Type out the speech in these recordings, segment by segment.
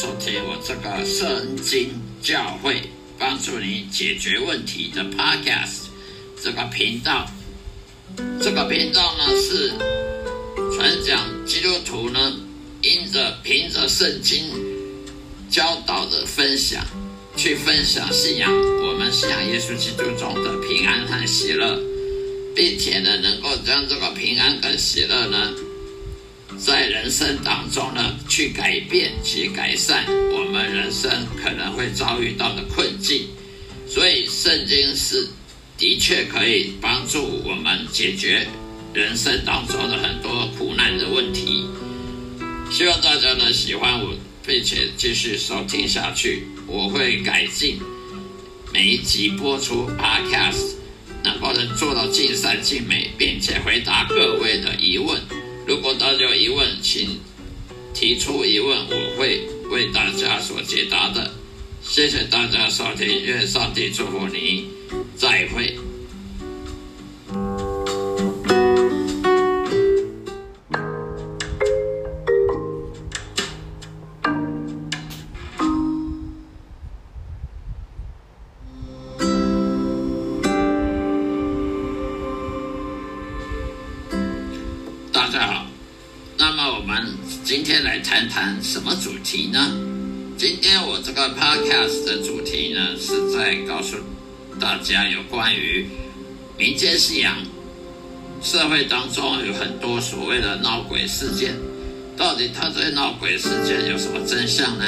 收听我这个圣经教会帮助你解决问题的 Podcast 这个频道。这个频道呢是传讲基督徒呢，因着凭着圣经教导的分享，去分享信仰，我们信仰耶稣基督中的平安和喜乐，并且呢，能够将这个平安跟喜乐呢。在人生当中呢，去改变及改善我们人生可能会遭遇到的困境，所以圣经是的确可以帮助我们解决人生当中的很多苦难的问题。希望大家呢喜欢我，并且继续收听下去。我会改进每一集播出 Podcast，能够能做到尽善尽美，并且回答各位的疑问。如果大家有疑问，请提出疑问，我会为大家所解答的。谢谢大家收听，愿上帝祝福你，再会。今天来谈谈什么主题呢？今天我这个 podcast 的主题呢，是在告诉大家有关于民间信仰社会当中有很多所谓的闹鬼事件，到底他这些闹鬼事件有什么真相呢？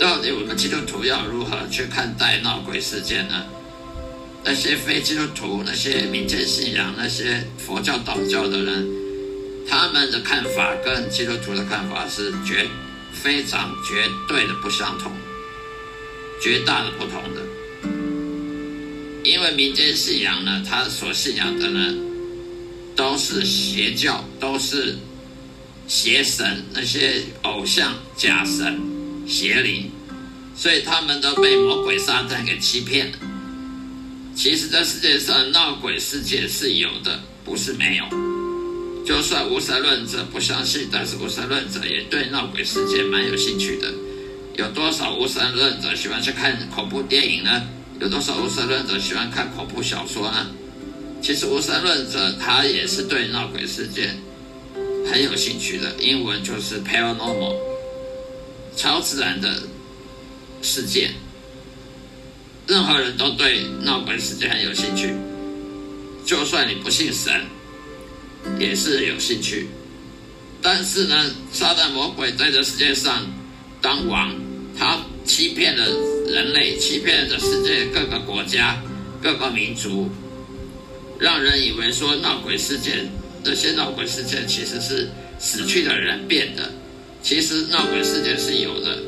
到底我们基督徒要如何去看待闹鬼事件呢？那些非基督徒、那些民间信仰、那些佛教、道教的人。他们的看法跟基督徒的看法是绝非常绝对的不相同，绝大的不同的。因为民间信仰呢，他所信仰的呢，都是邪教，都是邪神，那些偶像、假神、邪灵，所以他们都被魔鬼撒旦给欺骗。其实，这世界上闹鬼世界是有的，不是没有。就算无神论者不相信，但是无神论者也对闹鬼事件蛮有兴趣的。有多少无神论者喜欢去看恐怖电影呢？有多少无神论者喜欢看恐怖小说呢？其实无神论者他也是对闹鬼事件很有兴趣的。英文就是 paranormal，超自然的世界。任何人都对闹鬼事件很有兴趣，就算你不信神，也是有兴趣。但是呢，撒旦魔鬼在这世界上当王，他欺骗了人类，欺骗了世界各个国家、各个民族，让人以为说闹鬼事件，这些闹鬼事件其实是死去的人变的。其实闹鬼事件是有的，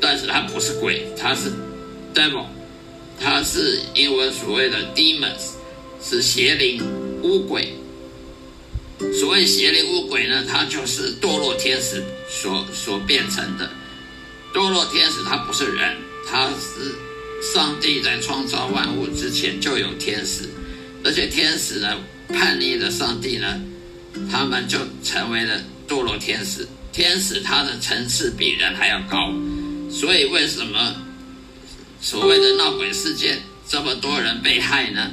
但是它不是鬼，它是 devil。它是英文所谓的 demons，是邪灵、巫鬼。所谓邪灵、恶鬼呢，它就是堕落天使所所变成的。堕落天使它不是人，它是上帝在创造万物之前就有天使，而且天使呢叛逆了上帝呢，他们就成为了堕落天使。天使它的层次比人还要高，所以为什么？所谓的闹鬼事件，这么多人被害呢？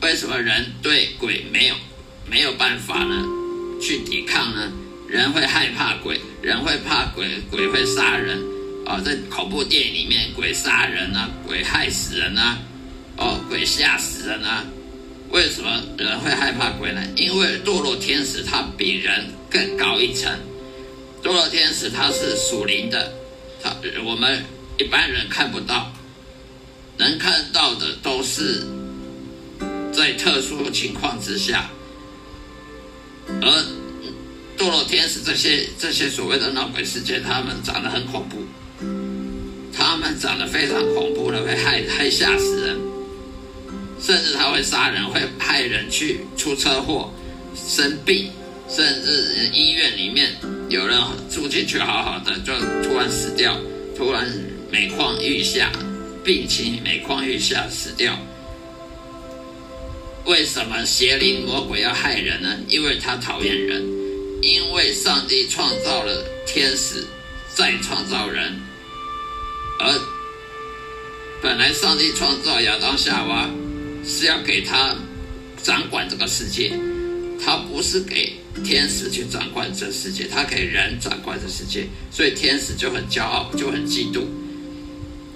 为什么人对鬼没有没有办法呢？去抵抗呢？人会害怕鬼，人会怕鬼，鬼会杀人啊！在恐怖电影里面，鬼杀人啊，鬼害死人啊，哦，鬼吓死人啊！为什么人会害怕鬼呢？因为堕落天使他比人更高一层，堕落天使他是属灵的，他我们。一般人看不到，能看到的都是在特殊情况之下，而堕落天使这些这些所谓的闹鬼事件，他们长得很恐怖，他们长得非常恐怖的，会害害吓死人，甚至他会杀人，会害人去出车祸、生病，甚至医院里面有人住进去好好的，就突然死掉，突然。每况愈下，病情每况愈下，死掉。为什么邪灵魔鬼要害人呢？因为他讨厌人，因为上帝创造了天使，再创造人，而本来上帝创造亚当夏娃是要给他掌管这个世界，他不是给天使去掌管这世界，他给人掌管这世界，所以天使就很骄傲，就很嫉妒。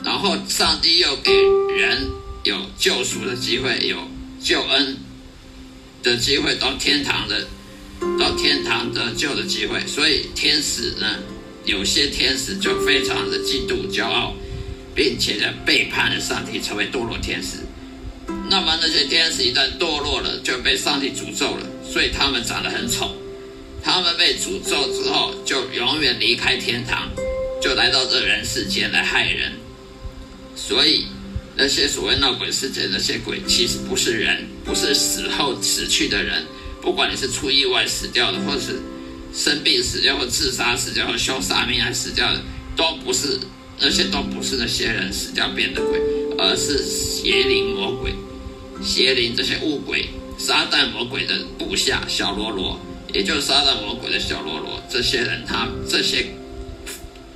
然后上帝又给人有救赎的机会，有救恩的机会，到天堂的，到天堂得救的机会。所以天使呢，有些天使就非常的嫉妒、骄傲，并且呢背叛了上帝，成为堕落天使。那么那些天使一旦堕落了，就被上帝诅咒了，所以他们长得很丑。他们被诅咒之后，就永远离开天堂，就来到这人世间来害人。所以，那些所谓闹鬼事件，那些鬼其实不是人，不是死后死去的人。不管你是出意外死掉的，或者是生病死掉，或自杀死掉，或凶杀命案死掉的，都不是那些都不是那些人死掉变的鬼，而是邪灵魔鬼、邪灵这些物鬼、撒旦魔鬼的部下小喽啰，也就是撒旦魔鬼的小喽啰。这些人，他这些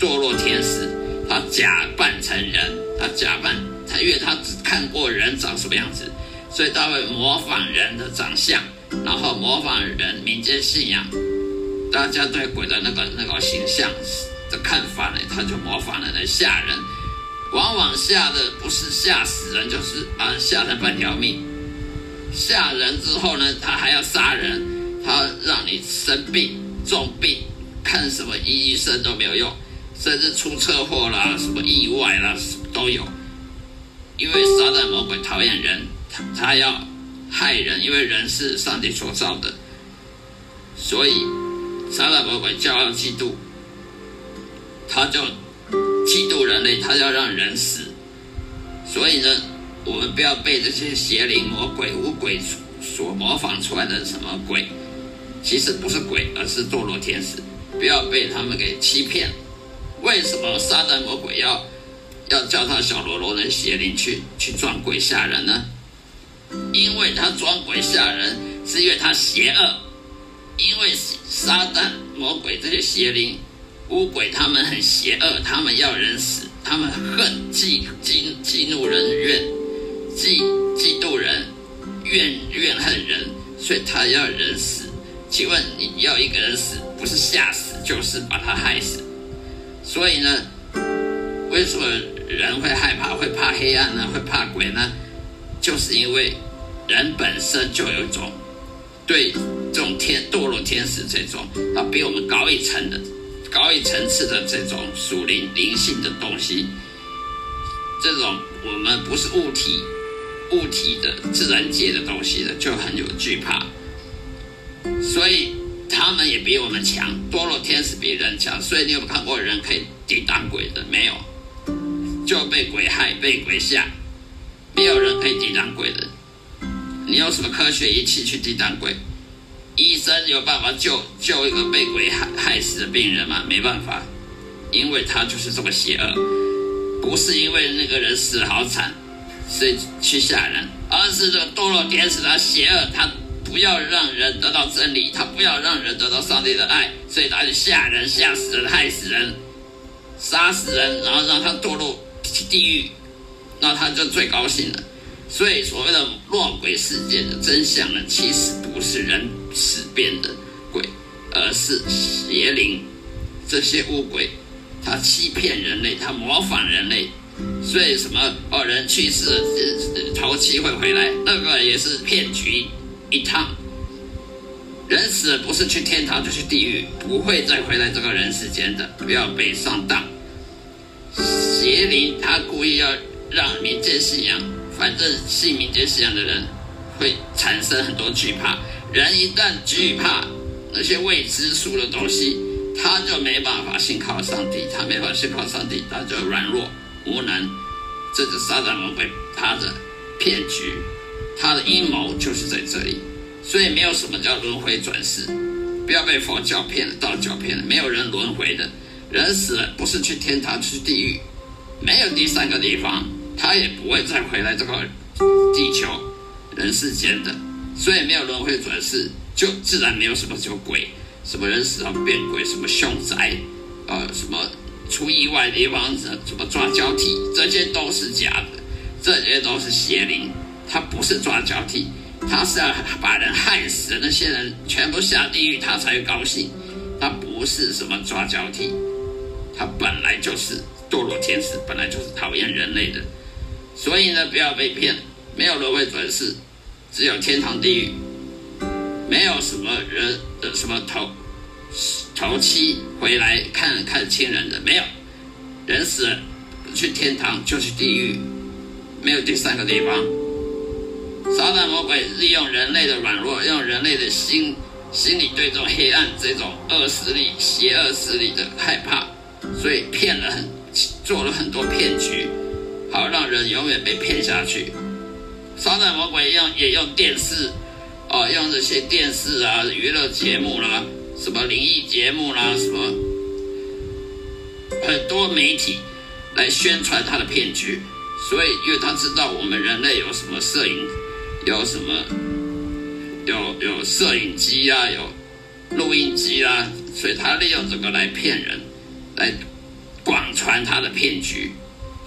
堕落天使，他假扮成人。他假扮他，因为他只看过人长什么样子，所以他会模仿人的长相，然后模仿人民间信仰，大家对鬼的那个那个形象的看法呢，他就模仿了来吓人，往往吓的不是吓死人，就是啊吓成半条命。吓人之后呢，他还要杀人，他让你生病重病，看什么医生都没有用，甚至出车祸啦，什么意外啦。都有，因为撒旦魔鬼讨厌人，他他要害人，因为人是上帝所造的，所以撒旦魔鬼骄傲嫉妒，他就嫉妒人类，他要让人死。所以呢，我们不要被这些邪灵魔鬼、无鬼所模仿出来的什么鬼，其实不是鬼，而是堕落天使，不要被他们给欺骗。为什么撒旦魔鬼要？要叫他小喽啰人邪灵去去装鬼吓人呢？因为他装鬼吓人，是因为他邪恶。因为撒旦、魔鬼这些邪灵、巫鬼，他们很邪恶，他们要人死，他们恨、忌、激激怒人怨、嫉嫉妒人、怨怨恨人，所以他要人死。请问你要一个人死，不是吓死，就是把他害死。所以呢，为什么人会害怕、会怕黑暗呢？会怕鬼呢？就是因为人本身就有一种对这种天堕落天使这种啊比我们高一层的、高一层次的这种属灵灵性的东西，这种我们不是物体、物体的自然界的东西的，就很有惧怕。所以他们也比我们强，堕落天使比人强。所以你有看过人可以抵挡鬼的没有？就被鬼害，被鬼吓，没有人可以抵挡鬼的。你用什么科学仪器去抵挡鬼？医生有办法救救一个被鬼害害死的病人吗？没办法，因为他就是这么邪恶，不是因为那个人死好惨，所以去吓人，而是这堕落天使他邪恶，他。不要让人得到真理，他不要让人得到上帝的爱，所以他就吓人、吓死人、害死人、杀死人，然后让他堕落地狱，那他就最高兴了。所以所谓的落鬼事件的真相呢，其实不是人死变的鬼，而是邪灵这些巫鬼，他欺骗人类，他模仿人类，所以什么哦，人去世了头七会回来，那个也是骗局。一趟，人死了不是去天堂就去地狱，不会再回来这个人世间的，不要被上当。邪灵他故意要让民间信仰，反正信民间信仰的人会产生很多惧怕。人一旦惧怕那些未知数的东西，他就没办法信靠上帝，他没法信靠上帝，他就软弱无能。这是撒旦魔鬼他的骗局。他的阴谋就是在这里，所以没有什么叫轮回转世，不要被佛教骗了、道教骗了，没有人轮回的，人死了不是去天堂去地狱，没有第三个地方，他也不会再回来这个地球人世间的，所以没有轮回转世，就自然没有什么什么鬼，什么人死后变鬼，什么凶宅，呃，什么出意外的地方子，什么抓交替，这些都是假的，这些都是邪灵。他不是抓交替，他是要把人害死那些人全部下地狱，他才高兴。他不是什么抓交替，他本来就是堕落天使，本来就是讨厌人类的。所以呢，不要被骗，没有轮回转世，只有天堂地狱，没有什么人的什么头头七回来看看亲人的，没有人死了去天堂就去地狱，没有第三个地方。撒旦魔鬼利用人类的软弱，用人类的心心里对这种黑暗、这种恶势力、邪恶势力的害怕，所以骗了很做了很多骗局，好让人永远被骗下去。撒旦魔鬼用也用电视，哦，用这些电视啊、娱乐节目啦、什么灵异节目啦、什么很多媒体来宣传他的骗局。所以，因为他知道我们人类有什么摄影。有什么？有有摄影机啊，有录音机啊，所以他利用这个来骗人，来广传他的骗局。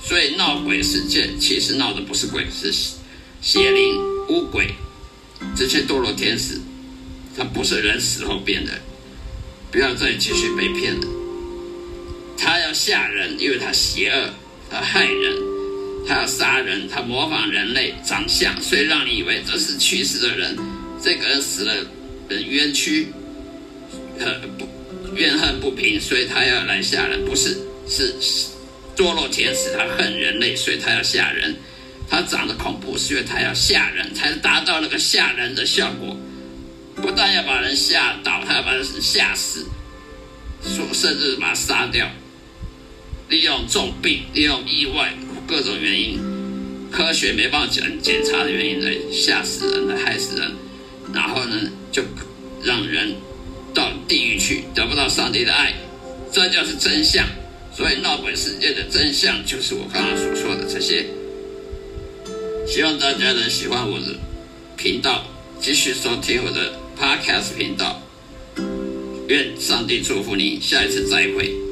所以闹鬼事件其实闹的不是鬼，是邪灵、巫鬼这些堕落天使，他不是人死后变的。不要再继续被骗了。他要吓人，因为他邪恶，他害人。他要杀人，他模仿人类长相，所以让你以为这是去世的人。这个人死了，人冤屈，呃不怨恨不平，所以他要来吓人。不是，是堕落天使，他恨人类，所以他要吓人。他长得恐怖，是因为他要吓人，才达到那个吓人的效果。不但要把人吓倒，他要把人吓死，说甚至把他杀掉，利用重病，利用意外。各种原因，科学没办法检检查的原因来吓死人、来害死人，然后呢，就让人到地狱去，得不到上帝的爱，这就是真相。所以闹鬼世界的真相就是我刚刚所说的这些。希望大家能喜欢我的频道，继续收听我的 Podcast 频道。愿上帝祝福你，下一次再会。